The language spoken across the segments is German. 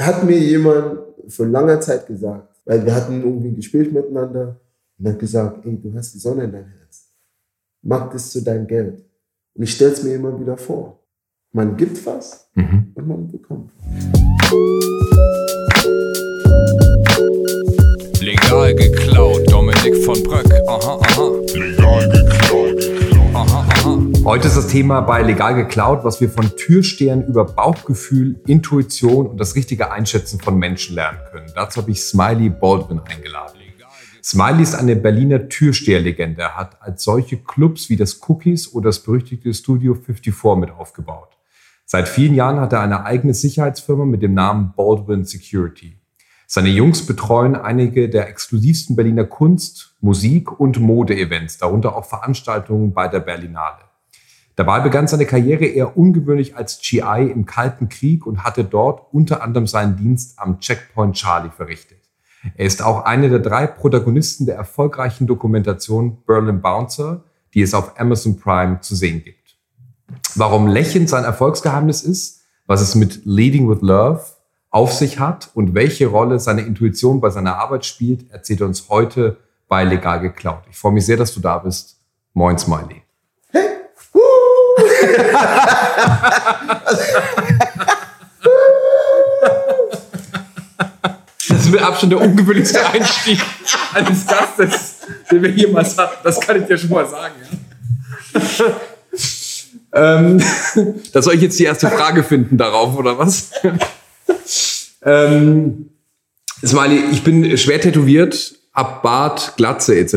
hat mir jemand vor langer Zeit gesagt, weil wir hatten irgendwie ein Gespräch miteinander und hat gesagt, ey, du hast die Sonne in deinem Herz. Mach das zu deinem Geld. Und ich stelle es mir immer wieder vor. Man gibt was mhm. und man bekommt. Legal geklaut, Dominik von Bröck. Aha, aha. Legal geklaut. Heute ist das Thema bei Legal geklaut, was wir von Türstehern über Bauchgefühl, Intuition und das richtige Einschätzen von Menschen lernen können. Dazu habe ich Smiley Baldwin eingeladen. Smiley ist eine Berliner Türsteherlegende. Er hat als solche Clubs wie das Cookies oder das berüchtigte Studio 54 mit aufgebaut. Seit vielen Jahren hat er eine eigene Sicherheitsfirma mit dem Namen Baldwin Security. Seine Jungs betreuen einige der exklusivsten Berliner Kunst, Musik und Mode-Events, darunter auch Veranstaltungen bei der Berlinale. Dabei begann seine Karriere eher ungewöhnlich als GI im Kalten Krieg und hatte dort unter anderem seinen Dienst am Checkpoint Charlie verrichtet. Er ist auch einer der drei Protagonisten der erfolgreichen Dokumentation Berlin Bouncer, die es auf Amazon Prime zu sehen gibt. Warum Lächeln sein Erfolgsgeheimnis ist, was es mit Leading with Love auf sich hat und welche Rolle seine Intuition bei seiner Arbeit spielt, erzählt er uns heute bei Legal geklaut. Ich freue mich sehr, dass du da bist. Moin, Smiley. Das ist mit Abstand der ungewöhnlichste Einstieg eines Gastes, den wir jemals hatten. Das kann ich dir schon mal sagen. Ja. ähm, da soll ich jetzt die erste Frage finden darauf, oder was? ähm, Smiley, ich bin schwer tätowiert, ab Bart, Glatze etc.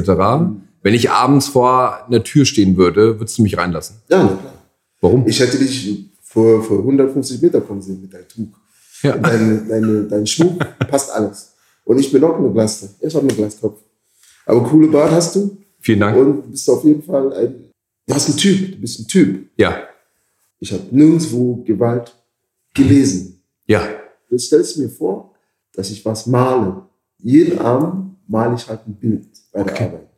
Wenn ich abends vor einer Tür stehen würde, würdest du mich reinlassen? Ja, na klar. Warum? Ich hätte dich vor, vor 150 Meter kommen sehen mit deinem Tuch. Ja. Dein, deine, dein Schmuck passt alles. Und ich bin auch eine Glaste. Ich habe einen Glaskopf. Aber coole Bart hast du. Vielen Dank. Und du bist auf jeden Fall ein, du hast einen Typ. Du bist ein Typ. Ja. Ich habe nirgendwo Gewalt gelesen. Ja. Jetzt stellst du mir vor, dass ich was male. Jeden Abend male ich halt ein Bild bei der okay. Arbeit.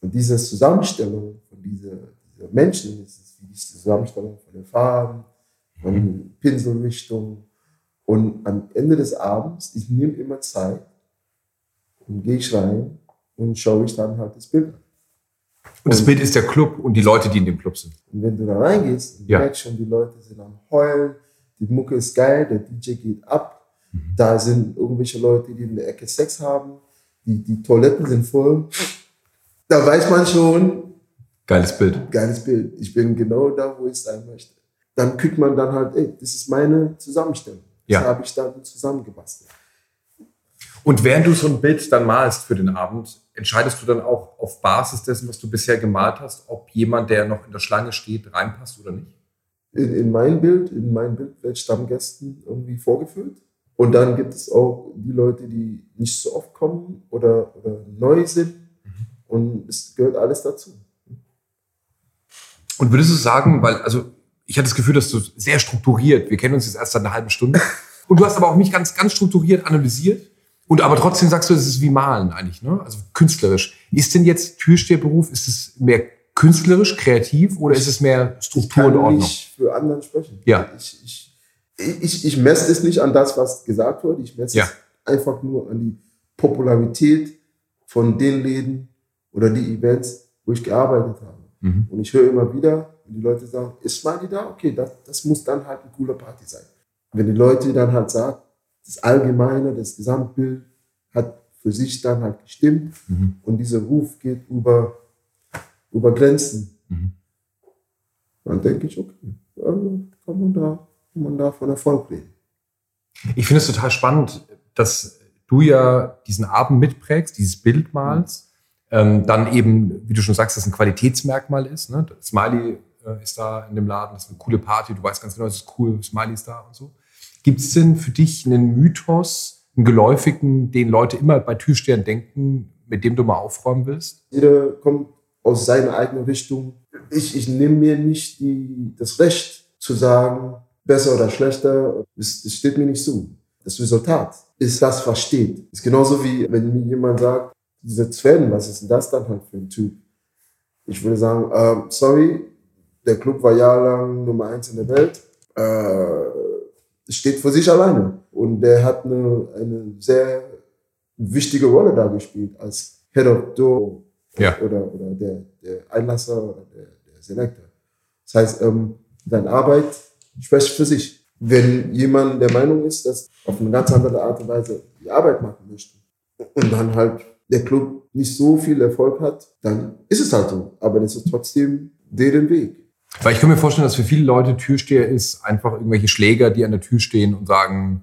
Und diese Zusammenstellung von dieser, dieser Menschen, ist die Zusammenstellung von den Farben, von. Pinselrichtungen. Und am Ende des Abends, ich nehme immer Zeit und gehe ich rein und schaue ich dann halt das Bild an. Und das Bild ist der Club und die Leute, die in dem Club sind. Und wenn du da reingehst, ja. merkst schon, die Leute sind am Heulen, die Mucke ist geil, der DJ geht ab, mhm. da sind irgendwelche Leute, die in der Ecke Sex haben, die, die Toiletten sind voll. Da weiß man schon. Geiles Bild. Geiles Bild. Ich bin genau da, wo ich sein möchte. Dann kriegt man dann halt, ey, das ist meine Zusammenstellung. Ja. Das habe ich dann zusammengebastelt. Und während du so ein Bild dann malst für den Abend, entscheidest du dann auch auf Basis dessen, was du bisher gemalt hast, ob jemand, der noch in der Schlange steht, reinpasst oder nicht? In, in mein Bild, in mein Bild wird Stammgästen irgendwie vorgeführt. Und dann gibt es auch die Leute, die nicht so oft kommen oder, oder neu sind. Mhm. Und es gehört alles dazu. Und würdest du sagen, weil, also ich hatte das Gefühl, dass du sehr strukturiert, wir kennen uns jetzt erst seit einer halben Stunde, und du hast aber auch mich ganz, ganz strukturiert analysiert. Und aber trotzdem sagst du, es ist wie Malen eigentlich, ne? Also künstlerisch. Ist denn jetzt Türsteherberuf, ist es mehr künstlerisch, kreativ oder ist es mehr Struktur und Ordnung? Ich kann nicht für anderen sprechen. Ja. Ich, ich, ich, ich messe es nicht an das, was gesagt wurde. Ich messe ja. es einfach nur an die Popularität von den Läden oder die Events, wo ich gearbeitet habe. Mhm. Und ich höre immer wieder, wenn die Leute sagen, ist Smiley da? Okay, das, das muss dann halt eine coole Party sein. Wenn die Leute dann halt sagen, das Allgemeine, das Gesamtbild hat für sich dann halt gestimmt mhm. und dieser Ruf geht über, über Grenzen. Mhm. Dann denke ich, okay, kann man da, kann man da von Erfolg reden. Ich finde es total spannend, dass du ja diesen Abend mitprägst, dieses Bild malst, ähm, dann eben, wie du schon sagst, das ein Qualitätsmerkmal ist. Ne? Smiley äh, ist da in dem Laden, das ist eine coole Party, du weißt ganz genau, es ist cool, Smiley ist da und so. Gibt es denn für dich einen Mythos, einen geläufigen, den Leute immer bei Türstern denken, mit dem du mal aufräumen willst? Jeder kommt aus seiner eigenen Richtung. Ich, ich nehme mir nicht die, das Recht zu sagen, besser oder schlechter. Das, das steht mir nicht zu. Das Resultat ist das, was steht. Ist genauso wie, wenn mir jemand sagt, diese Sven, was ist denn das dann halt für ein Typ? Ich würde sagen, äh, sorry, der Club war jahrelang Nummer eins in der Welt. Äh, steht für sich alleine. Und der hat eine, eine sehr wichtige Rolle da gespielt als Head of Door ja. oder, oder der, der Einlasser oder der, der Selektor. Das heißt, ähm, deine Arbeit spricht für sich. Wenn jemand der Meinung ist, dass auf eine ganz andere Art und Weise die Arbeit machen möchte und dann halt der Club nicht so viel Erfolg hat, dann ist es halt so. Aber das ist trotzdem deren Weg. Weil ich kann mir vorstellen, dass für viele Leute Türsteher ist einfach irgendwelche Schläger, die an der Tür stehen und sagen,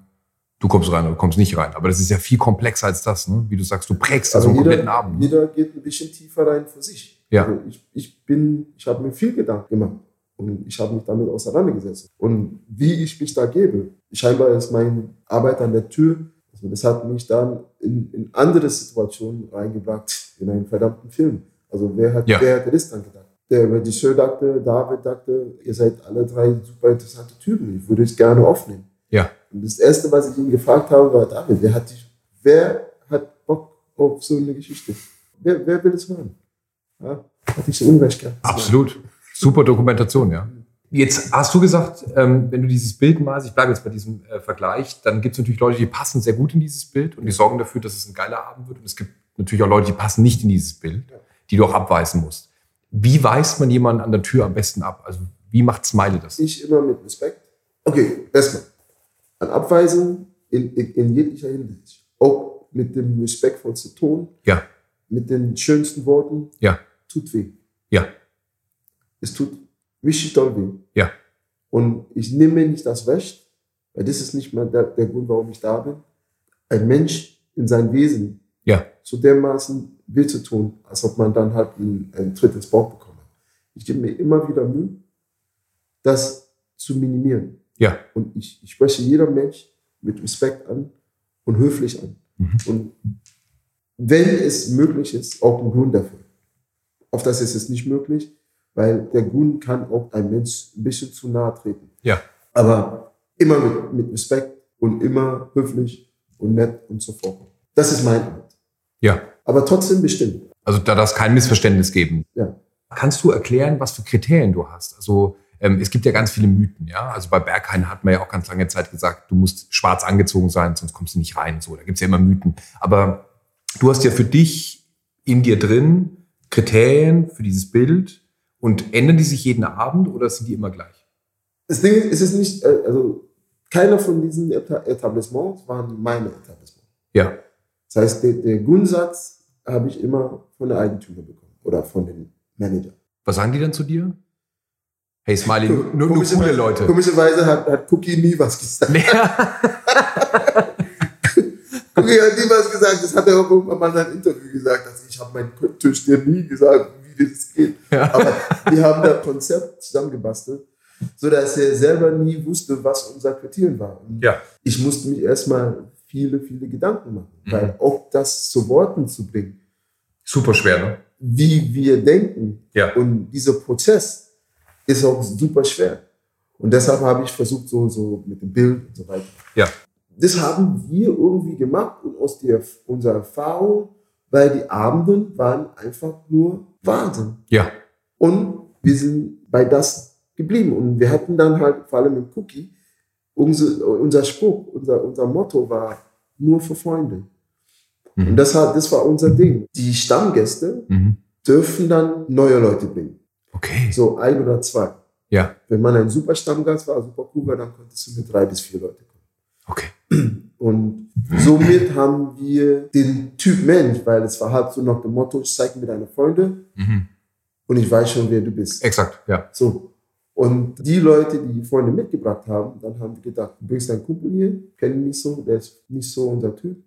du kommst rein oder du kommst nicht rein. Aber das ist ja viel komplexer als das, ne? wie du sagst, du prägst also einen jeder, kompletten Abend. Ne? Jeder geht ein bisschen tiefer rein für sich. Ja. Also ich, ich bin, ich habe mir viel Gedanken gemacht und ich habe mich damit auseinandergesetzt. Und wie ich mich da gebe, scheinbar ist meine Arbeit an der Tür, also das hat mich dann in, in andere Situationen reingebracht, in einen verdammten Film. Also wer hat, ja. wer hätte das dann gedacht? Der Regisseur dachte, David dachte, ihr seid alle drei super interessante Typen, ich würde es gerne aufnehmen. Ja. Und das Erste, was ich ihn gefragt habe, war, David, wer hat, dich, wer hat Bock auf so eine Geschichte? Wer, wer will es hören? Ja? Hatte ich so Unrecht gehabt. Absolut. Super Dokumentation, ja. Jetzt hast du gesagt, ähm, wenn du dieses Bild malst, ich bleibe jetzt bei diesem äh, Vergleich, dann gibt es natürlich Leute, die passen sehr gut in dieses Bild und die sorgen dafür, dass es ein geiler Abend wird. Und es gibt natürlich auch Leute, die passen nicht in dieses Bild, die du auch abweisen musst. Wie weist man jemanden an der Tür am besten ab? Also wie macht Smiley das? Ich immer mit Respekt. Okay, erstmal an Abweisung in, in, in jeglicher Hinsicht. Auch mit dem respektvollsten Ton. Ja. Mit den schönsten Worten. Ja. Tut weh. Ja. Es tut richtig doll weh. Ja. Und ich nehme mir nicht das Recht, weil das ist nicht mal der, der Grund, warum ich da bin, ein Mensch in sein Wesen ja. so dermaßen weh zu tun, als ob man dann halt einen, einen Tritt ins Bauch bekommt. Ich gebe mir immer wieder Mühe, das zu minimieren. Ja. Und ich, ich spreche jeder Mensch mit Respekt an und höflich an. Mhm. Und wenn es möglich ist, auch ein Grund dafür. Auf das ist es nicht möglich, weil der Grund kann auch ein Mensch ein bisschen zu nahe treten. Ja. Aber immer mit, mit Respekt und immer höflich und nett und so fort. Das ist mein Art. Ja. Aber trotzdem bestimmt. Also da darf es kein Missverständnis geben. Ja. Kannst du erklären, was für Kriterien du hast? Also ähm, es gibt ja ganz viele Mythen, ja. Also bei Berghain hat man ja auch ganz lange Zeit gesagt, du musst schwarz angezogen sein, sonst kommst du nicht rein. So, da gibt's ja immer Mythen. Aber du hast ja für dich in dir drin Kriterien für dieses Bild und ändern die sich jeden Abend oder sind die immer gleich? Das Ding ist, es ist nicht, äh, also keiner von diesen Etablissements waren meine Etablissements. Ja. Das heißt, der, der Grundsatz habe ich immer von der Eigentümer bekommen oder von dem Manager. Was sagen die dann zu dir? Hey Smiley, nur, nur, nur coole Leute. Komischerweise hat, hat Cookie nie was gesagt. Cookie hat nie was gesagt. Das hat er auch irgendwann mal in einem Interview gesagt. Also ich habe meinen Tisch dir nie gesagt, wie das geht. Ja. Aber wir haben da Konzept zusammengebastelt, sodass er selber nie wusste, was unser Quartieren war. Und ja. Ich musste mich erstmal viele, viele Gedanken machen, mhm. weil auch das zu Worten zu bringen. Super schwer, ne? Wie wir denken. Ja. Und dieser Prozess, ist auch super schwer. Und deshalb habe ich versucht, so, so mit dem Bild und so weiter. Ja. Das haben wir irgendwie gemacht und aus der, unserer Erfahrung, weil die Abenden waren einfach nur Wahnsinn. Ja. Und wir sind bei das geblieben. Und wir hatten dann halt, vor allem im Cookie, unser, unser Spruch, unser, unser Motto war nur für Freunde. Mhm. Und das, hat, das war unser Ding. Die Stammgäste mhm. dürfen dann neue Leute bringen. Okay. So ein oder zwei. Ja. Wenn man ein super Stammgast war, super cool war, dann konntest du mit drei bis vier Leute kommen. Okay. Und somit haben wir den Typ Mensch, weil es war halt so nach dem Motto, ich zeige mir deine Freunde mhm. und ich weiß schon, wer du bist. Exakt, ja. So. Und die Leute, die Freunde mitgebracht haben, dann haben wir gedacht, du bringst deinen Kumpel hier, kennen ihn nicht so, der ist nicht so unser Typ.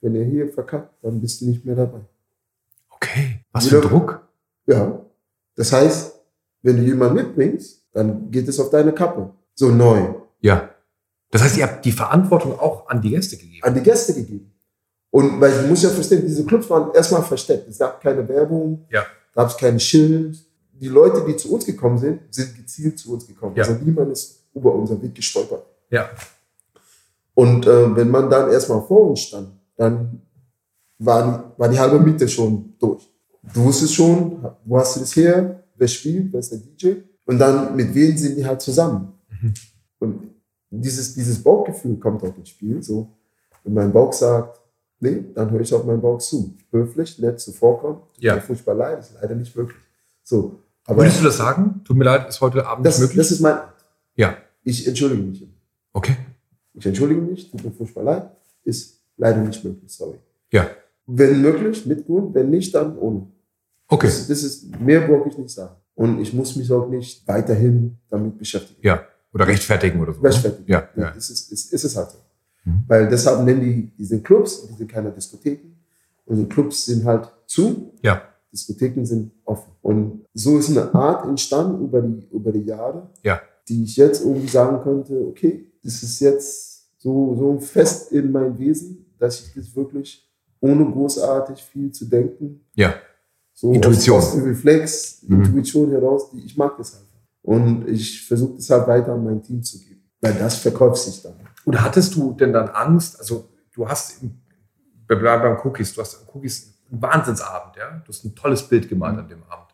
Wenn er hier verkackt, dann bist du nicht mehr dabei. Okay. Was für Druck? Ja. Das heißt, wenn du jemanden mitbringst, dann geht es auf deine Kappe. So neu. Ja. Das heißt, ihr habt die Verantwortung auch an die Gäste gegeben. An die Gäste gegeben. Und weil du musst ja verstehen, diese Clubs waren erstmal versteckt. Es gab keine Werbung, ja. gab es kein Schild. Die Leute, die zu uns gekommen sind, sind gezielt zu uns gekommen. Ja. Also niemand ist über unseren Weg gestolpert. Ja. Und äh, wenn man dann erstmal vor uns stand, dann war die, war die halbe Miete schon durch du wusstest schon, wo hast du das her, wer spielt, wer ist der DJ und dann mit wem sind die halt zusammen. Mhm. Und dieses, dieses Bauchgefühl kommt auch ins Spiel. So, wenn mein Bauch sagt, nee, dann höre ich auf meinen Bauch zu. Höflich, nett zuvorkommen. Ja. Furchtbar leid, ist leider nicht möglich. So, aber Würdest du das sagen? Tut mir leid, ist heute Abend das, nicht möglich? Das ist mein. Ja. Ich entschuldige mich. Okay. Ich entschuldige mich, tut mir furchtbar leid, ist leider nicht möglich, sorry. Ja. Wenn möglich, mit Grund, wenn nicht, dann ohne. Okay. Das, das ist, mehr brauche ich nicht sagen. Und ich muss mich auch nicht weiterhin damit beschäftigen. Ja. Oder rechtfertigen oder so. Ne? Rechtfertigen. Ja. ja. Das ist, ist, ist es halt so. Mhm. Weil deshalb nennen die, die sind Clubs, die sind keine Diskotheken. Und die Clubs sind halt zu. Ja. Diskotheken sind offen. Und so ist eine Art entstanden über die, über die Jahre, ja. die ich jetzt irgendwie sagen könnte, okay, das ist jetzt so, so fest in mein Wesen, dass ich das wirklich ohne großartig viel zu denken. Ja. So Intuition. Aus, aus dem Reflex, mhm. Intuition heraus, die, ich mag das einfach. Und ich versuche das halt weiter an mein Team zu geben, weil das verkauft sich dann. Und hattest du denn dann Angst? Also, du hast wir bleiben beim Cookies, du hast Cookies einen Wahnsinnsabend, ja? Du hast ein tolles Bild gemalt an dem Abend.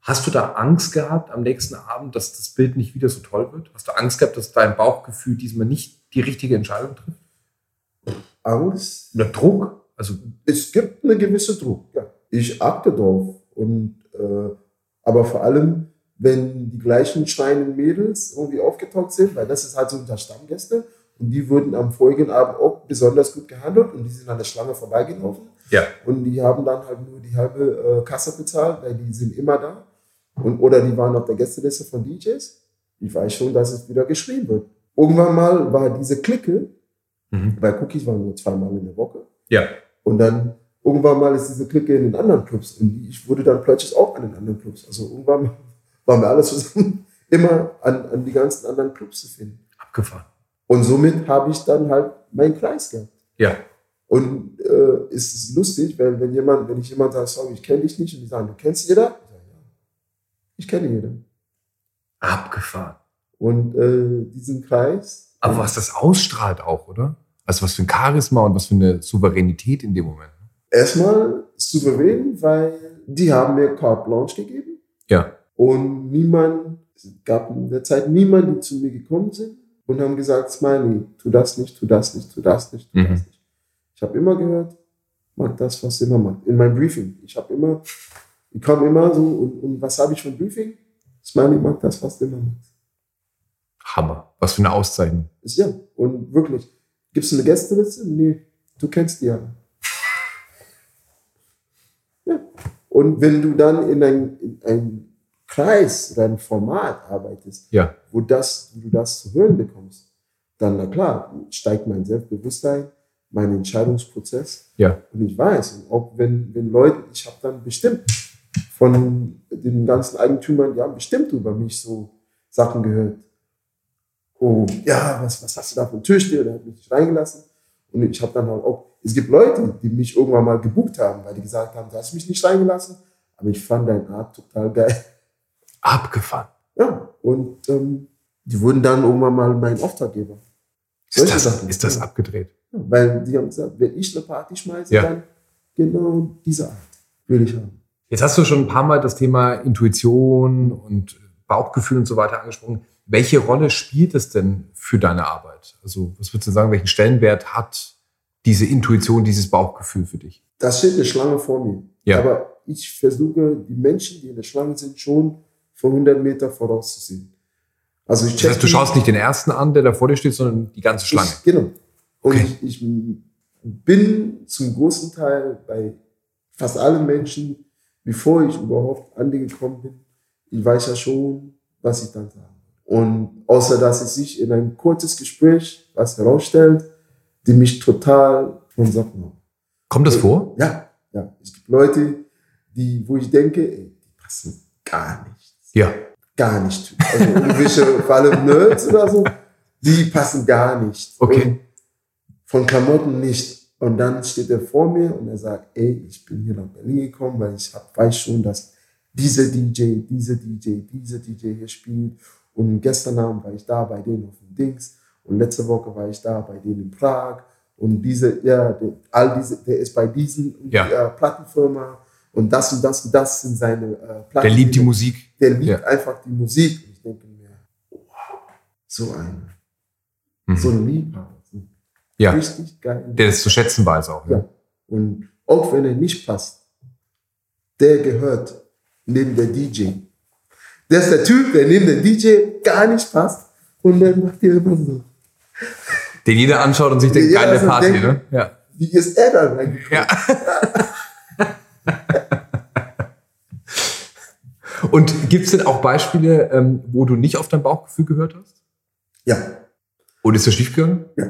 Hast du da Angst gehabt am nächsten Abend, dass das Bild nicht wieder so toll wird? Hast du Angst gehabt, dass dein Bauchgefühl diesmal nicht die richtige Entscheidung trifft? Angst? Oder Druck? Also es gibt eine gewisse Druck. Ja. Ich achte drauf und äh, aber vor allem, wenn die gleichen schreienden Mädels irgendwie aufgetaucht sind, weil das ist halt so unter Stammgäste und die wurden am folgenden Abend auch besonders gut gehandelt und die sind an der Schlange vorbeigelaufen. Ja. Und die haben dann halt nur die halbe äh, Kasse bezahlt, weil die sind immer da. Und, oder die waren auf der Gästeliste von DJs. Ich weiß schon, dass es wieder geschrieben wird. Irgendwann mal war diese Clique, mhm. bei Cookies waren nur zweimal in der Woche. Ja. Und dann irgendwann mal ist diese Clique in den anderen Clubs. Und ich wurde dann plötzlich auch an den anderen Clubs. Also irgendwann waren wir alle zusammen immer an, an die ganzen anderen Clubs zu finden. Abgefahren. Und somit habe ich dann halt meinen Kreis gehabt. Ja. Und äh, es ist lustig, weil wenn jemand, wenn ich jemand sage, sorry, ich kenne dich nicht, und die sagen, du kennst jeder? Ich kenne jeden. Abgefahren. Und äh, diesen Kreis. Aber was das ausstrahlt auch, oder? Also was für ein Charisma und was für eine Souveränität in dem Moment. Erstmal souverän, weil die haben mir carte blanche gegeben. Ja. Und niemand, es gab in der Zeit niemand, die zu mir gekommen sind und haben gesagt, Smiley, tu das nicht, tu das nicht, tu das nicht, tu mhm. das nicht. Ich habe immer gehört, mach das, was immer macht. In meinem Briefing. Ich habe immer, ich komme immer so, und, und was habe ich für ein Briefing? Smiley mag das, was immer macht. Hammer. Was für eine Auszeichnung. Ist ja. Und wirklich, gibt es eine Gästeliste? Nee, du kennst die ja. ja. Und wenn du dann in ein, in ein Kreis oder ein Format arbeitest, ja. wo, das, wo du das zu hören bekommst, dann, na klar, steigt mein Selbstbewusstsein, mein Entscheidungsprozess. Ja. Und ich weiß, auch wenn, wenn Leute, ich habe dann bestimmt von den ganzen Eigentümern, die haben bestimmt über mich so Sachen gehört. Oh, ja, was, was hast du da für einen Türsteher? Der hat mich nicht reingelassen. Und ich habe dann halt auch, es gibt Leute, die mich irgendwann mal gebucht haben, weil die gesagt haben, du hast mich nicht reingelassen. Aber ich fand deine Art total geil. Abgefahren. Ja, und ähm, die wurden dann irgendwann mal mein Auftraggeber. Ist das, ist das abgedreht? Weil die haben gesagt, wenn ich eine Party schmeiße, ja. dann genau diese Art will ich haben. Jetzt hast du schon ein paar Mal das Thema Intuition und Bauchgefühl und so weiter angesprochen. Welche Rolle spielt es denn für deine Arbeit? Also, was würdest du sagen, welchen Stellenwert hat diese Intuition, dieses Bauchgefühl für dich? Da steht eine Schlange vor mir. Ja. Aber ich versuche, die Menschen, die in der Schlange sind, schon von 100 Meter vorauszusehen. Also ich das heißt, du schaust nicht den ersten an, der da vor dir steht, sondern die ganze Schlange. Ich, genau. Und okay. ich, ich bin zum großen Teil bei fast allen Menschen, bevor ich überhaupt an die gekommen bin, ich weiß ja schon, was ich dann sage. Und außer dass es sich in ein kurzes Gespräch was herausstellt, die mich total von Socken haben. Kommt das vor? Ja, ja. Es gibt Leute, die, wo ich denke, ey, die passen gar nicht. Ja. Gar nicht. Also irgendwelche, vor allem Nerds oder so, die passen gar nicht. Okay. Und von Klamotten nicht. Und dann steht er vor mir und er sagt, ey, ich bin hier nach Berlin gekommen, weil ich hab, weiß schon, dass dieser DJ, dieser DJ, dieser DJ hier spielt. Und gestern Abend war ich da bei denen auf dem Dings. Und letzte Woche war ich da bei denen in Prag. Und diese, ja, der, all diese, der ist bei diesen ja. äh, Plattenfirma. Und das und das und das sind seine äh, Platten. Der liebt die Musik. Der liebt ja. einfach die Musik. Und ich denke mir, wow, so ein Mhm. So ein Liebhaber. Ja. Richtig geil. Der das zu schätzen weiß auch. Ja. ja. Und auch wenn er nicht passt, der gehört neben der DJ. Der ist der Typ, der neben der DJ gar nicht passt und dann macht er immer so. Den jeder anschaut und sich denkt, geile also Party, denkt, ne? Ja. Wie ist er dann eigentlich? Ja. und gibt es denn auch Beispiele, ähm, wo du nicht auf dein Bauchgefühl gehört hast? Ja. Und ist das schiefgegangen? Ja.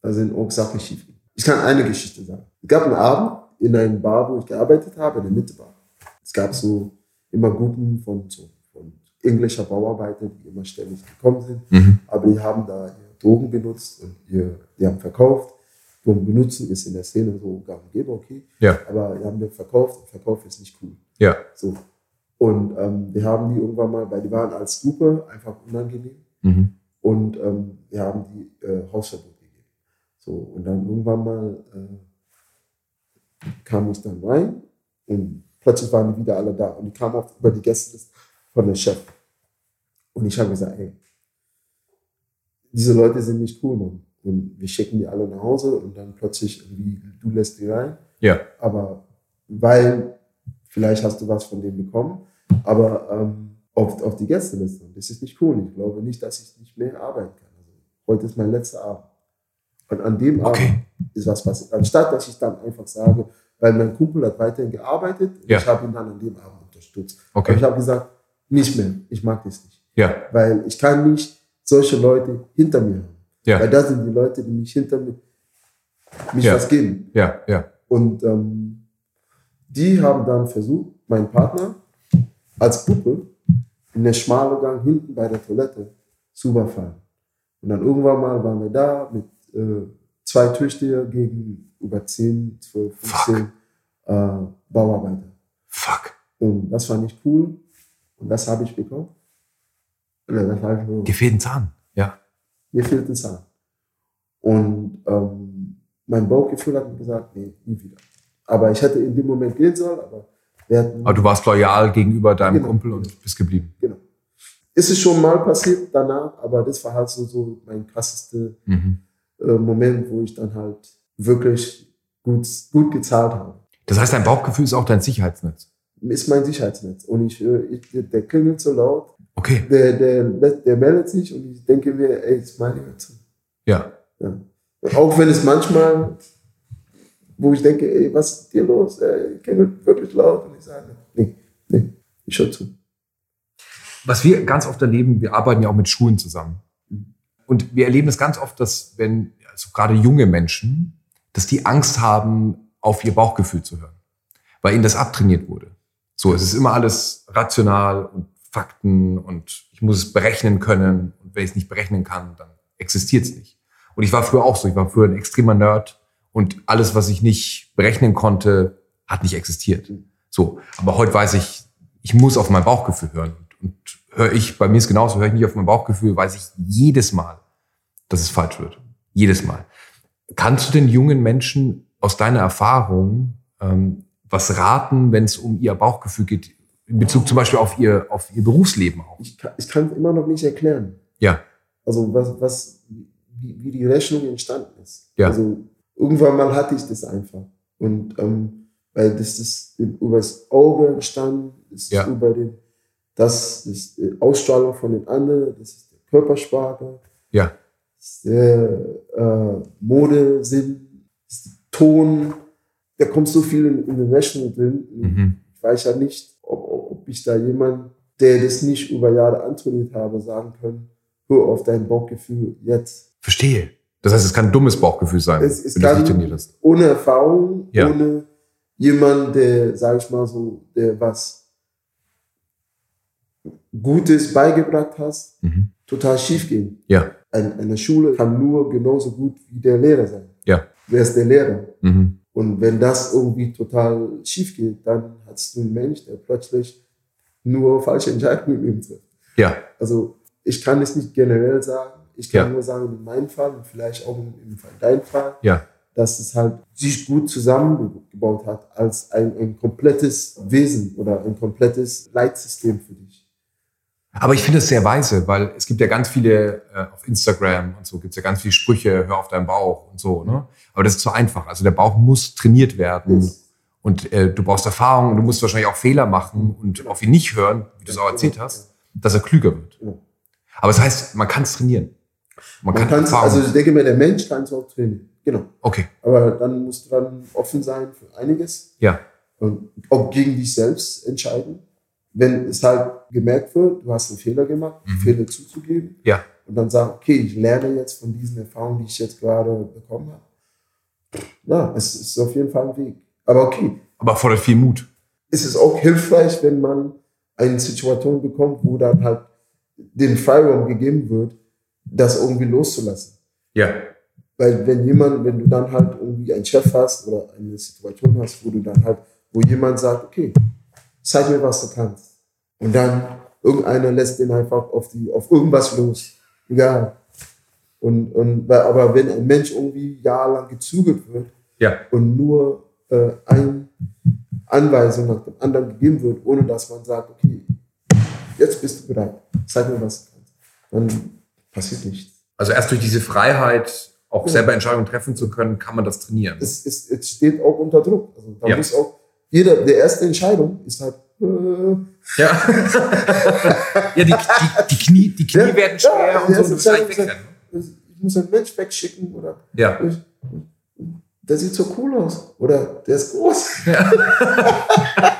Da sind auch Sachen schiefgegangen. Ich kann eine Geschichte sagen. Es gab einen Abend in einem Bar, wo ich gearbeitet habe, in der Mittebar. Es gab so immer Gruppen von, so, von englischer Bauarbeiter, die immer ständig gekommen sind. Mhm. Aber die haben da Drogen benutzt und ihr, die haben verkauft. Drogen benutzen ist in der Szene so gang und gäbe, okay. Ja. Aber die haben den verkauft und Verkauf ist nicht cool. Ja. So. Und ähm, wir haben die irgendwann mal, weil die waren als Gruppe einfach unangenehm. Mhm. Und ähm, wir haben die äh, Hausverbot gegeben. So, und dann irgendwann mal äh, kam ich dann rein und plötzlich waren die wieder alle da. Und die kamen auch über die Gästeliste von der Chef. Und ich habe gesagt, ey, diese Leute sind nicht cool, Mann. Und wir schicken die alle nach Hause und dann plötzlich irgendwie, du lässt die rein. Ja. Aber weil, vielleicht hast du was von denen bekommen, aber ähm, auf, auf die Gästeliste. Und das ist nicht cool. Ich glaube nicht, dass ich nicht mehr arbeiten kann. Also, heute ist mein letzter Abend. Und an dem okay. Abend ist was passiert. Anstatt, dass ich dann einfach sage, weil mein Kumpel hat weiterhin gearbeitet, ja. ich habe ihn dann an dem Abend unterstützt. Okay. Und ich habe gesagt, nicht mehr, ich mag das nicht. Ja. Weil ich kann nicht solche Leute hinter mir haben. Ja. Weil das sind die Leute, die mich hinter mir mich ja. was geben. Ja, ja. Und ähm, die haben dann versucht, meinen Partner als Puppe in der schmalen Gang hinten bei der Toilette zu überfallen. Und dann irgendwann mal waren wir da mit äh, zwei Türsteher gegen über 10, 12, 15 äh, Bauarbeiter. Fuck. Und das fand ich cool. Und das habe ich bekommen. Oder das ich bekommen. Dir fehlt ein Zahn, ja. Mir fehlt ein Zahn. Und ähm, mein Bauchgefühl hat mir gesagt, nee, nie wieder. Aber ich hätte in dem Moment gehen sollen, aber aber du warst loyal gegenüber deinem genau, Kumpel und bist geblieben. Genau. Ist es schon mal passiert danach, aber das war halt so, so mein krassester mhm. äh, Moment, wo ich dann halt wirklich gut, gut gezahlt habe. Das heißt, dein Bauchgefühl ist auch dein Sicherheitsnetz? Ist mein Sicherheitsnetz. Und ich, äh, ich der klingelt so laut. Okay. Der, der, der meldet sich und ich denke mir, ey, ist meine Hütte. Ja. ja. Auch wenn es manchmal wo ich denke, ey, was ist dir los? Ey, ich kenne wirklich laut. Und ich sage, nee, nee, ich höre zu. Was wir ganz oft erleben, wir arbeiten ja auch mit Schulen zusammen. Und wir erleben es ganz oft, dass wenn, also gerade junge Menschen, dass die Angst haben, auf ihr Bauchgefühl zu hören, weil ihnen das abtrainiert wurde. So, es ist immer alles rational und Fakten und ich muss es berechnen können. Und wenn ich es nicht berechnen kann, dann existiert es nicht. Und ich war früher auch so. Ich war früher ein extremer Nerd und alles, was ich nicht berechnen konnte, hat nicht existiert. So, aber heute weiß ich, ich muss auf mein Bauchgefühl hören. Und höre ich, bei mir ist genauso, höre ich nicht auf mein Bauchgefühl, weiß ich jedes Mal, dass es falsch wird. Jedes Mal. Kannst du den jungen Menschen aus deiner Erfahrung ähm, was raten, wenn es um ihr Bauchgefühl geht, in Bezug zum Beispiel auf ihr, auf ihr Berufsleben auch? Ich kann, ich kann es immer noch nicht erklären. Ja. Also was, was, wie, wie die Rechnung entstanden ist. Ja. Also irgendwann mal hatte ich das einfach. Und ähm, weil das ist über das Auge entstanden, das ist ja. über den, das ist die Ausstrahlung von den anderen, das ist der Körpersprache, ja. das ist der äh, Modesinn, das ist der Ton, da kommt so viel in, in den Rechnung drin. Mhm. Ich weiß ja nicht, ob, ob ich da jemand, der das nicht über Jahre antrainiert habe, sagen können, hör auf dein Bauchgefühl jetzt. Verstehe. Das heißt, es kann ein dummes Bauchgefühl sein, es, es wenn kann, du trainiert hast. Ohne Erfahrung, ja. ohne jemand, der, sag ich mal so, der was Gutes beigebracht hast, mhm. total schief gehen. Ja. Ein, eine Schule kann nur genauso gut wie der Lehrer sein. Ja. Wer ist der Lehrer? Mhm. Und wenn das irgendwie total schief geht, dann hast du einen Mensch, der plötzlich nur falsche Entscheidungen trifft. Ja. Also ich kann es nicht generell sagen, ich kann ja. nur sagen, in meinem Fall und vielleicht auch im Fall dein Fall, ja. dass es halt sich gut zusammengebaut hat als ein, ein komplettes Wesen oder ein komplettes Leitsystem für dich. Aber ich finde es sehr weise, weil es gibt ja ganz viele äh, auf Instagram und so gibt es ja ganz viele Sprüche, hör auf deinen Bauch und so. Ne? Aber das ist zu einfach. Also der Bauch muss trainiert werden yes. und äh, du brauchst Erfahrung und du musst wahrscheinlich auch Fehler machen und auf ihn nicht hören, wie du es auch erzählt hast, dass er klüger wird. Aber das heißt, man kann es trainieren. Man, man kann also ich denke mir, der Mensch kann es auch trainieren. Genau. Okay. Aber dann musst du dann offen sein für einiges. Ja. Und auch gegen dich selbst entscheiden wenn es halt gemerkt wird, du hast einen Fehler gemacht, mhm. Fehler zuzugeben. Ja. Und dann sagen, okay, ich lerne jetzt von diesen Erfahrungen, die ich jetzt gerade bekommen habe. Ja, es ist auf jeden Fall ein Weg. Aber okay. Aber fordert viel Mut. Ist es auch hilfreich, wenn man eine Situation bekommt, wo dann halt den Freiraum gegeben wird, das irgendwie loszulassen. Ja. Weil wenn jemand, wenn du dann halt irgendwie einen Chef hast oder eine Situation hast, wo du dann halt, wo jemand sagt, okay, zeig mir, was du kannst. Und dann irgendeiner lässt den einfach auf, die, auf irgendwas los. Egal. Und, und, aber wenn ein Mensch irgendwie jahrelang gezügelt wird ja. und nur äh, eine Anweisung nach dem anderen gegeben wird, ohne dass man sagt, okay, jetzt bist du bereit, zeig mir, was du kannst, dann passiert nichts. Also erst durch diese Freiheit, auch ja. selber Entscheidungen treffen zu können, kann man das trainieren. Es, es, es steht auch unter Druck. Also da ja. muss auch jeder, der erste Entscheidung ist halt. Äh, ja. ja, die, die, die, Knie, die Knie ja, werden schwer ja, und so. Du musst halt wegrennen. Ich muss einen Mensch wegschicken oder. Ja. Ich, der sieht so cool aus. Oder der ist groß. Ja.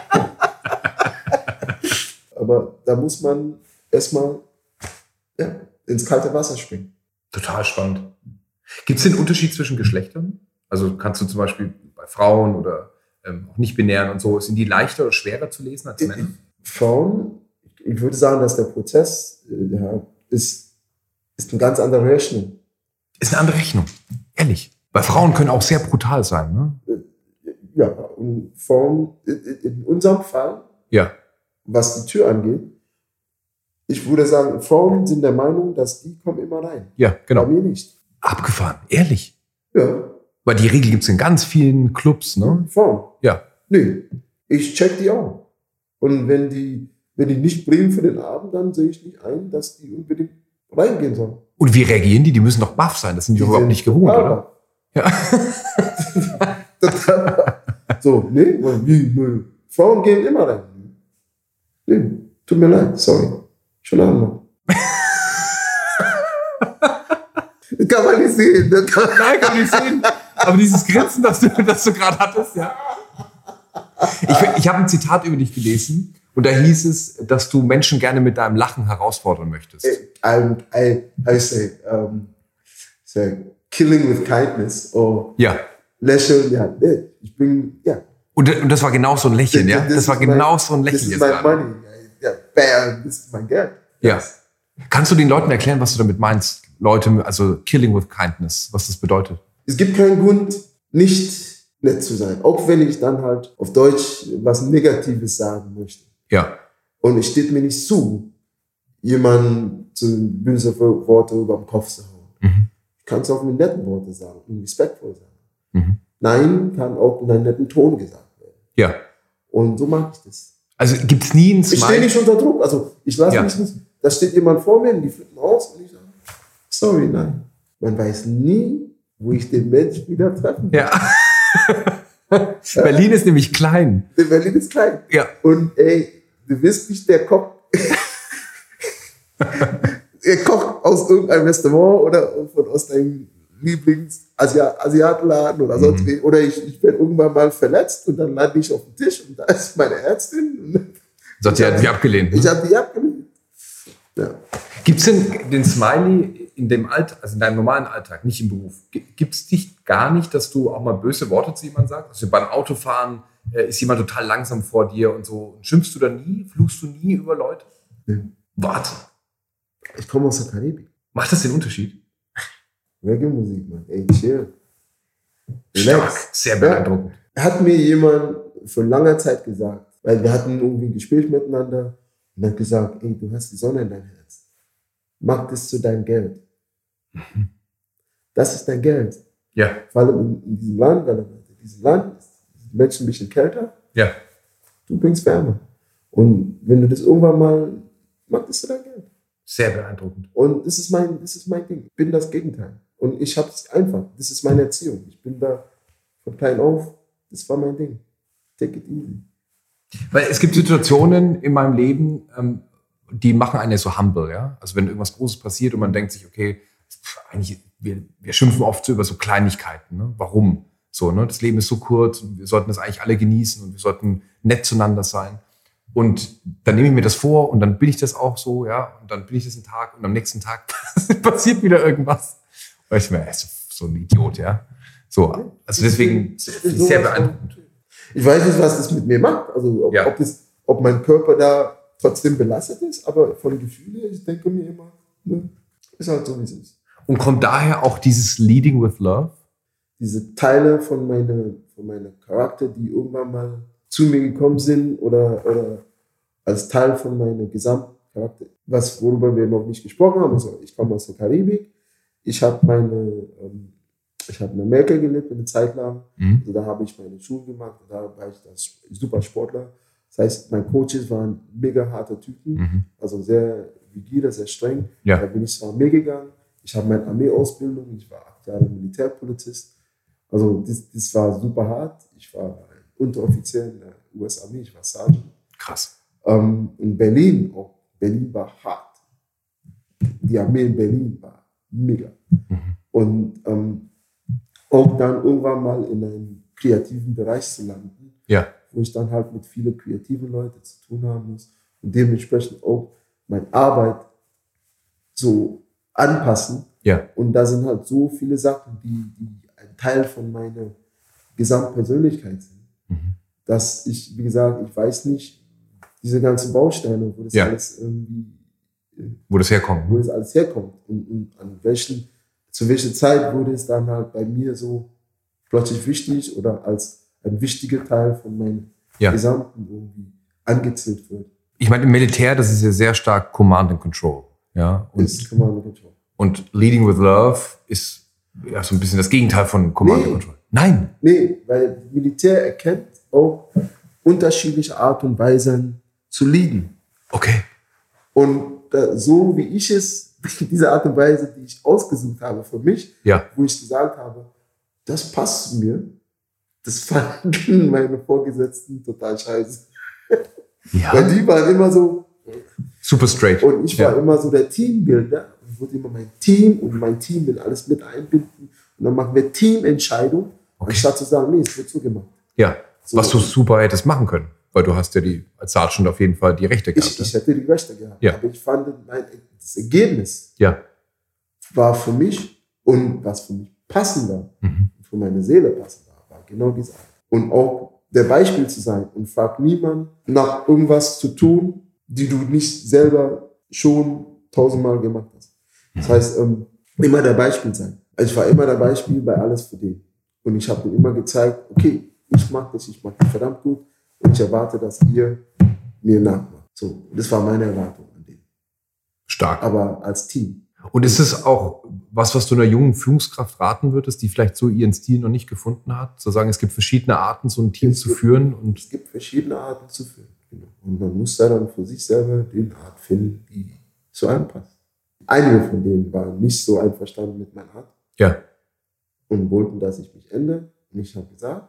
Aber da muss man erstmal ja, ins kalte Wasser springen. Total spannend. Gibt es den Unterschied zwischen Geschlechtern? Also kannst du zum Beispiel bei Frauen oder ähm, auch nicht binären und so, sind die leichter oder schwerer zu lesen als Männer? Frauen, ich würde sagen, dass der Prozess äh, ja, ist, ist eine ganz andere Rechnung. Ist eine andere Rechnung, ehrlich. Weil Frauen können auch sehr brutal sein, ne? Äh, ja, und Frauen, in unserem Fall, ja. was die Tür angeht, ich würde sagen, Frauen sind der Meinung, dass die kommen immer rein. Ja, genau. Bei mir nicht. Abgefahren, ehrlich. Ja. Weil die Regel gibt es in ganz vielen Clubs, ne? Frauen. Ja. Nee, ich check die auch. Und wenn die, wenn die nicht bringen für den Abend, dann sehe ich nicht ein, dass die unbedingt reingehen sollen. Und wie reagieren die? Die müssen doch baff sein. Das sind die, die überhaupt nicht gewohnt, oder? Ja. so, nee, wie, nee. Frauen gehen immer rein. Nee, tut mir leid, sorry. Schon einmal. kann man nicht sehen. Nein, kann man nicht sehen. Aber dieses Grinsen, das du, das du gerade hattest, ja. Ich, ich habe ein Zitat über dich gelesen und da hieß es, dass du Menschen gerne mit deinem Lachen herausfordern möchtest. I, I, I say, um, say, killing with kindness. Or ja. Lächeln, ja. Ich bin, ja. Und, und das war genau so ein Lächeln, ja? Das war genau so ein Lächeln jetzt gerade. Money. Ja, bam, das ist mein Geld. Ja. Kannst du den Leuten erklären, was du damit meinst? Leute, also killing with kindness, was das bedeutet? Es gibt keinen Grund, nicht nett zu sein. Auch wenn ich dann halt auf Deutsch was Negatives sagen möchte. Ja. Und es steht mir nicht zu, jemanden zu böse Worte über den Kopf zu hauen. Mhm. Ich kann es auch mit netten Worten sagen und respektvoll sagen. Mhm. Nein kann auch in einem netten Ton gesagt werden. Ja. Und so mag ich das. Also gibt es nie ein Smile? Ich stehe nicht unter Druck. Also ich lasse ja. mich nicht. Da steht jemand vor mir und die flippen aus und ich sage, sorry, nein. Man weiß nie, wo ich den Mensch wieder treffen Ja. Berlin ist nämlich klein. Berlin ist klein. Ja. Und ey, du wirst nicht der Koch. er kocht aus irgendeinem Restaurant oder von, aus deinem Lieblings-Asiatenladen oder sonst mhm. Oder ich, ich werde irgendwann mal verletzt und dann lande ich auf dem Tisch und da ist meine Ärztin. Sagt, sie hat die abgelehnt. Ne? Ich habe die abgelehnt. Ja. Gibt es denn den Smiley in dem Alt, also in deinem normalen Alltag, nicht im Beruf? Gibt es dich gar nicht, dass du auch mal böse Worte zu jemandem sagst? Also beim Autofahren äh, ist jemand total langsam vor dir und so. Schimpfst du da nie? Fluchst du nie über Leute? Ja. Warte. Ich komme aus der Karibik. Macht das den Unterschied? Reggae-Musik, man. Ey, chill. Stark. Sehr beeindruckend. Ja. Hat mir jemand vor langer Zeit gesagt, weil wir hatten irgendwie ein Gespräch miteinander und hat gesagt, ey, du hast die Sonne in deinem Herz. Mach das zu deinem Geld. Mhm. Das ist dein Geld. Ja. Vor allem in, in diesem Land, weil in diesem Land ist die Menschen ein bisschen kälter. Ja. Du bringst Wärme. Und wenn du das irgendwann mal mag das dein Geld. Sehr beeindruckend. Und das ist mein, das ist mein Ding. Ich bin das Gegenteil. Und ich habe es einfach. Das ist meine Erziehung. Ich bin da von klein auf. Das war mein Ding. Take it easy. Weil es gibt Situationen in meinem Leben, ähm, die machen einen so humble, ja. Also wenn irgendwas Großes passiert und man denkt sich, okay, eigentlich, wir, wir schimpfen oft so über so Kleinigkeiten. Ne? Warum? So, ne? Das Leben ist so kurz und wir sollten das eigentlich alle genießen und wir sollten nett zueinander sein. Und dann nehme ich mir das vor und dann bin ich das auch so, ja. Und dann bin ich das einen Tag und am nächsten Tag passiert wieder irgendwas. Weil ich mir, so, so ein Idiot, ja. So, also deswegen sehr beeindruckend. Ich weiß nicht, was das mit mir macht. Also ob, ja. ob, das, ob mein Körper da trotzdem belastet ist, aber von Gefühlen, ich denke mir immer, ne, ist halt so, wie es ist. Und kommt daher auch dieses Leading with Love? Diese Teile von meiner, von meiner Charakter, die irgendwann mal zu mir gekommen sind oder, oder als Teil von meiner Gesamtcharakter, was, worüber wir noch nicht gesprochen haben. Also ich komme aus der Karibik. Ich habe meine, ähm, ich habe in Amerika gelebt eine Zeit lang. Mhm. Also da habe ich meine Schule gemacht. Da war ich das super Sportler. Das heißt, meine Coaches waren mega harte Typen, mhm. also sehr rigide, sehr streng. Ja. Da bin ich zur Armee gegangen. Ich habe meine Armeeausbildung. Ich war acht Jahre Militärpolizist. Also das, das war super hart. Ich war Unteroffizier in der US-Armee. Ich war Sergeant. Krass. Ähm, in Berlin, auch Berlin war hart. Die Armee in Berlin war mega. Mhm. Und ähm, auch dann irgendwann mal in einem kreativen Bereich zu landen, ja. wo ich dann halt mit vielen kreativen Leuten zu tun haben muss und dementsprechend auch meine Arbeit so anpassen. Ja. Und da sind halt so viele Sachen, die, die ein Teil von meiner Gesamtpersönlichkeit sind. Dass ich, wie gesagt, ich weiß nicht, diese ganzen Bausteine, wo das ja. alles irgendwie, wo das herkommt. Wo das alles herkommt und, und an welchen, zu welcher Zeit wurde es dann halt bei mir so plötzlich wichtig oder als ein wichtiger Teil von meinem ja. Gesamten irgendwie angezählt wird. Ich meine, im Militär, das ist ja sehr stark Command and Control. Ja, und, ist Command and Control. Und Leading with Love ist ja so ein bisschen das Gegenteil von Command nee. and Control. Nein. Nee, weil Militär erkennt auch unterschiedliche Art und Weisen zu leaden. Okay. Und so wie ich es, diese Art und Weise, die ich ausgesucht habe für mich, ja. wo ich gesagt habe, das passt zu mir, das fanden meine Vorgesetzten total scheiße. Ja. Weil die waren immer so. Super straight. Und ich war ja. immer so der Teambuilder und wollte immer mein Team und mein Team will alles mit einbinden. Und dann machen wir Teamentscheidung, okay. anstatt zu sagen, nee, es wird zugemacht. Ja, so. was du super hättest machen können. Weil du hast ja die, als Sergeant auf jeden Fall die Rechte gehabt. Ich, ich hätte die Rechte gehabt. Ja. Aber ich fand, mein, das Ergebnis ja. war für mich und was für mich passend war, mhm. für meine Seele passend war, genau diese Art. Und auch der Beispiel zu sein und frag niemand nach irgendwas zu tun, die du nicht selber schon tausendmal gemacht hast. Das heißt, ähm, immer der Beispiel sein. Also ich war immer der Beispiel bei alles für den. Und ich habe ihm immer gezeigt, okay, ich mache das, ich mache das verdammt gut und ich erwarte, dass ihr mir nachmacht. So, das war meine Erwartung an den. Stark. Aber als Team. Und ist es auch was, was du einer jungen Führungskraft raten würdest, die vielleicht so ihren Stil noch nicht gefunden hat? Zu sagen, es gibt verschiedene Arten, so ein Team es zu gibt, führen. Und es gibt verschiedene Arten zu führen. Genau. Und man muss da dann für sich selber den Art finden, die so anpasst. Einige von denen waren nicht so einverstanden mit meiner Art. Ja. Und wollten, dass ich mich ändere. Und ich habe gesagt,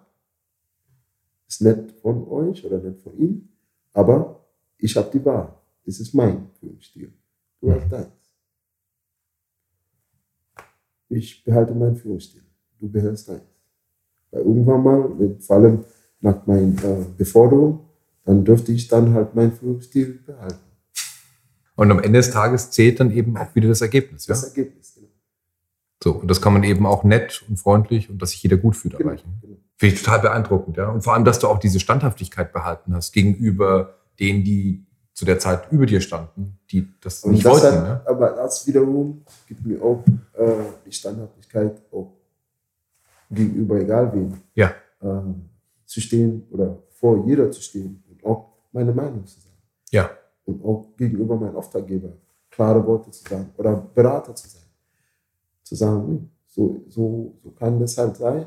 ist nett von euch oder nett von Ihnen, aber ich habe die Wahl. Das ist mein Führungsstil. Du hast deins. Ich behalte meinen Führungsstil. Du behältst deins. Weil irgendwann mal, vor allem nach meiner äh, Beforderung, dann dürfte ich dann halt meinen Führungsstil behalten. Und am Ende des Tages zählt dann eben auch wieder das Ergebnis. Das ja? Ergebnis. So, und das kann man eben auch nett und freundlich und dass sich jeder gut fühlt genau, erreichen. Genau. Finde ich total beeindruckend, ja. Und vor allem, dass du auch diese Standhaftigkeit behalten hast gegenüber denen, die zu der Zeit über dir standen, die das und nicht das wollten. Hat, ne? Aber das wiederum gibt mir auch äh, die Standhaftigkeit auch gegenüber egal wem. Ja. Äh, zu stehen oder vor jeder zu stehen und auch meine Meinung zu sagen. Ja. Und auch gegenüber meinem Auftraggeber klare Worte zu sagen oder Berater zu sein. Zu sagen, so, so, so kann das halt sein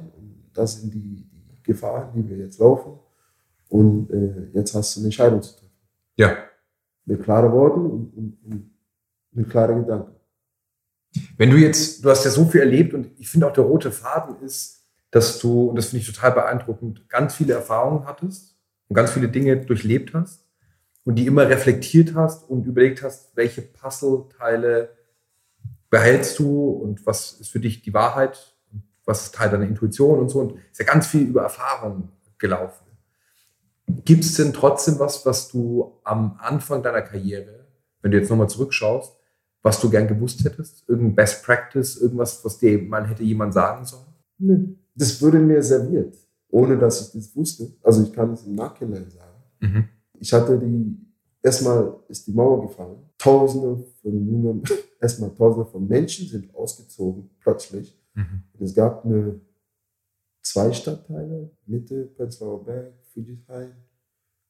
das sind die, die Gefahren, die wir jetzt laufen. Und äh, jetzt hast du eine Entscheidung zu treffen. Ja. mit klaren Worten und, und, und mit klaren Gedanken. Wenn du jetzt, du hast ja so viel erlebt und ich finde auch der rote Faden ist, dass du, und das finde ich total beeindruckend, ganz viele Erfahrungen hattest und ganz viele Dinge durchlebt hast und die immer reflektiert hast und überlegt hast, welche Puzzleteile behältst du und was ist für dich die Wahrheit und was ist Teil deiner Intuition und so. Und ist ja ganz viel über Erfahrung gelaufen. Gibt es denn trotzdem was, was du am Anfang deiner Karriere, wenn du jetzt nochmal zurückschaust, was du gern gewusst hättest? Irgendein Best Practice, irgendwas, was dir mal hätte jemand sagen sollen? Nö. Das wurde mir serviert, ohne dass ich das wusste. Also ich kann es im Nachhinein sagen. Mhm. Ich hatte die, erstmal ist die Mauer gefallen. Tausende von jungen, erstmal Tausende von Menschen sind ausgezogen, plötzlich. Mhm. Und es gab eine, zwei Stadtteile, Mitte, Prenzlauer Berg, Friedrichshain,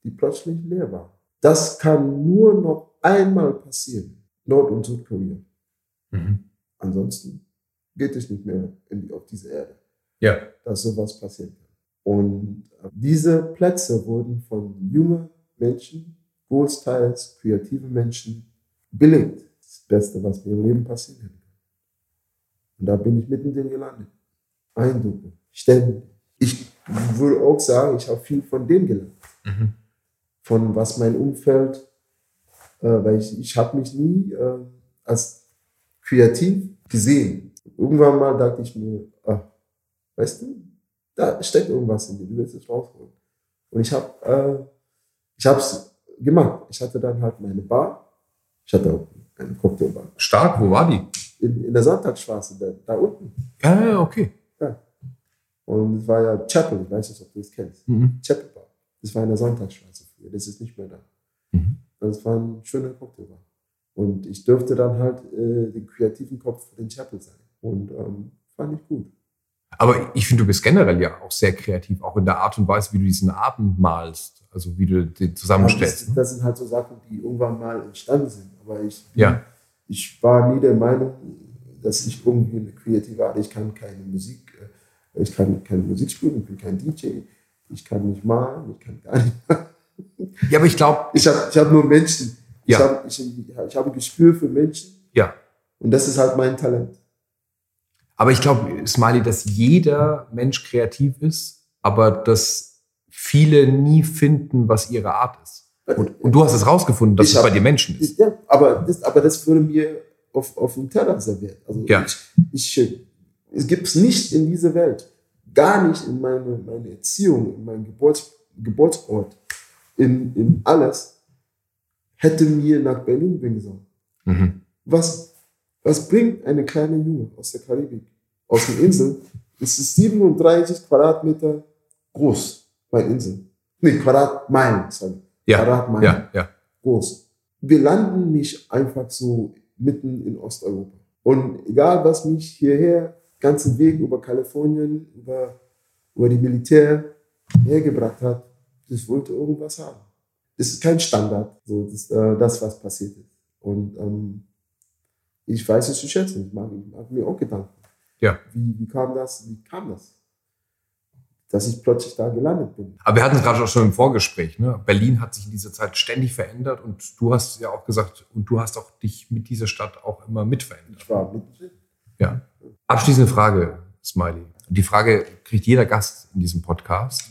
die plötzlich leer waren. Das kann nur noch einmal passieren. Nord- und Südkorea. Mhm. Ansonsten geht es nicht mehr die, auf diese Erde, ja. dass sowas passieren kann. Und äh, diese Plätze wurden von jungen Menschen, großteils kreative Menschen, belegt. Das Beste, was mir im Leben passieren kann. Und da bin ich mittendrin gelandet. Eindrücke, ständig. Ich würde auch sagen, ich habe viel von dem gelernt. Mhm. Von was mein Umfeld, äh, weil ich, ich habe mich nie äh, als kreativ gesehen. Irgendwann mal dachte ich mir, ah, weißt du, da steckt irgendwas in dir, du willst es rausholen. Und ich habe äh, ich es gemacht. Ich hatte dann halt meine Bar. Ich hatte auch eine Cocktailbar. Stark, wo war die? In, in der Sonntagsstraße, da, da unten. Ja, okay. Ja. Und es war ja Chapel, ich weiß nicht, ob du es kennst. Mhm. Chapel Bar. Das war in der Sonntagsstraße früher, das ist nicht mehr da. Mhm. Das war ein schöner Cocktailbar. Und ich durfte dann halt äh, den kreativen Kopf für den Chapel sein. Und ähm, fand ich gut. Aber ich finde, du bist generell ja auch sehr kreativ, auch in der Art und Weise, wie du diesen Abend malst, also wie du den zusammenstellst. Ja, das, das, sind halt so Sachen, die irgendwann mal entstanden sind. Aber ich, ja. ich war nie der Meinung, dass ich irgendwie eine kreative Art, ich kann keine Musik, äh, ich kann keine Musik spielen, ich bin kein DJ, ich kann nicht malen, ich kann gar nicht malen. Ja, aber ich glaube. Ich habe ich hab nur Menschen. Ja. Ich, hab, ich, ich habe ein Gespür für Menschen. Ja. Und das ist halt mein Talent. Aber ich glaube, Smiley, dass jeder Mensch kreativ ist, aber dass viele nie finden, was ihre Art ist. Und, und du hast es rausgefunden, dass ich es bei dir Menschen ist. Ja, aber das, aber das wurde mir auf, auf dem Teller serviert. Also ja. ich, ich, es gibt es nicht in dieser Welt, gar nicht in meine, meine Erziehung, in meinem Geburts, Geburtsort, in, in alles, hätte mir nach Berlin bringen sollen. Mhm. Was was bringt eine kleine Junge aus der Karibik, aus den Inseln? Es ist 37 Quadratmeter groß, meine Insel. Nee, Quadratmeilen, sorry. Ja, Quadratmeilen. Ja, ja. Groß. Wir landen nicht einfach so mitten in Osteuropa. Und egal, was mich hierher, ganzen Weg über Kalifornien, über, über die Militär hergebracht hat, das wollte irgendwas haben. Das ist kein Standard, so das, äh, das was passiert ist. Und ähm, ich weiß es zu schätzen. Ich mache mach mir auch Gedanken. Ja. Wie, wie kam das? Wie kam das? Dass ich plötzlich da gelandet bin. Aber wir hatten es gerade auch schon im Vorgespräch. Ne? Berlin hat sich in dieser Zeit ständig verändert und du hast ja auch gesagt, und du hast auch dich mit dieser Stadt auch immer mitverändert. Ich war mittendrin. Ja. Abschließende Frage, Smiley. Die Frage kriegt jeder Gast in diesem Podcast.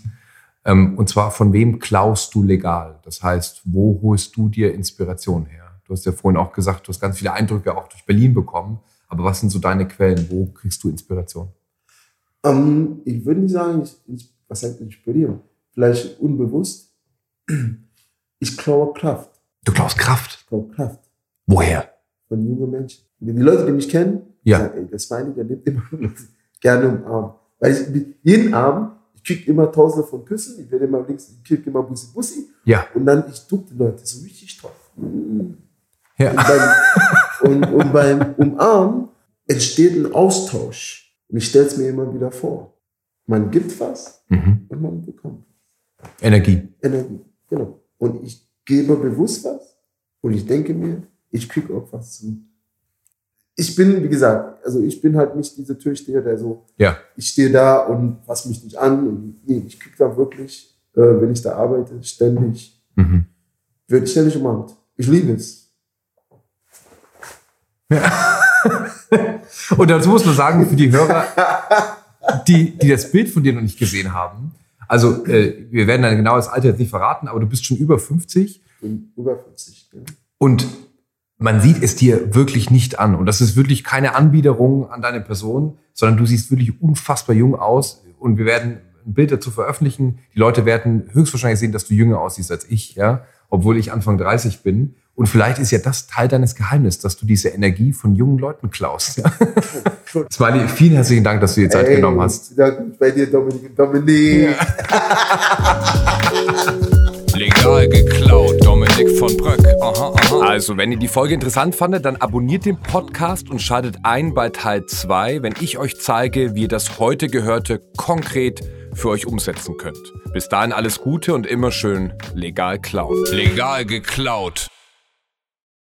Ähm, und zwar, von wem klaust du legal? Das heißt, wo holst du dir Inspiration her? Du hast ja vorhin auch gesagt, du hast ganz viele Eindrücke auch durch Berlin bekommen. Aber was sind so deine Quellen? Wo kriegst du Inspiration? Ähm, ich würde nicht sagen, ich, was heißt inspirieren? Vielleicht unbewusst. Ich klaue Kraft. Du klaust Kraft? Ich klaue Kraft. Woher? Von jungen Menschen. Die Leute, die mich kennen, ja. sagen, ey, das meine ich, der nimmt immer gerne umarmen. Weil ich jeden Abend, ich kriege immer tausende von Küssen, ich werde immer links, ich kriege immer Bussi Bussi. Ja. Und dann, ich drücke die Leute so richtig toll. Ja. Und, beim, und, und beim Umarmen entsteht ein Austausch. Und ich stelle es mir immer wieder vor. Man gibt was mhm. und man bekommt. Energie. Energie, genau. Und ich gebe bewusst was und ich denke mir, ich kriege auch was zu. Ich bin, wie gesagt, also ich bin halt nicht dieser Türsteher, der so, ja. ich stehe da und fasse mich nicht an. Und, nee, ich kriege da wirklich, äh, wenn ich da arbeite, ständig, mhm. ich ständig umarmt. Ich liebe es. Ja. Und dazu muss man sagen, für die Hörer, die, die das Bild von dir noch nicht gesehen haben, also äh, wir werden dein genaues Alter jetzt nicht verraten, aber du bist schon über 50. Ich bin über 50. Ja. Und man sieht es dir wirklich nicht an. Und das ist wirklich keine Anbiederung an deine Person, sondern du siehst wirklich unfassbar jung aus. Und wir werden ein Bild dazu veröffentlichen. Die Leute werden höchstwahrscheinlich sehen, dass du jünger aussiehst als ich, ja, obwohl ich Anfang 30 bin. Und vielleicht ist ja das Teil deines Geheimnisses, dass du diese Energie von jungen Leuten klaust. Ja? Smiley, vielen herzlichen Dank, dass du dir Zeit Ey, genommen hast. Bei dir, Dominik. Dominik. Ja. Legal geklaut, Dominik von Bröck. Aha, aha. Also, wenn ihr die Folge interessant fandet, dann abonniert den Podcast und schaltet ein bei Teil 2, wenn ich euch zeige, wie ihr das heute Gehörte konkret für euch umsetzen könnt. Bis dahin alles Gute und immer schön legal klauen. Legal geklaut.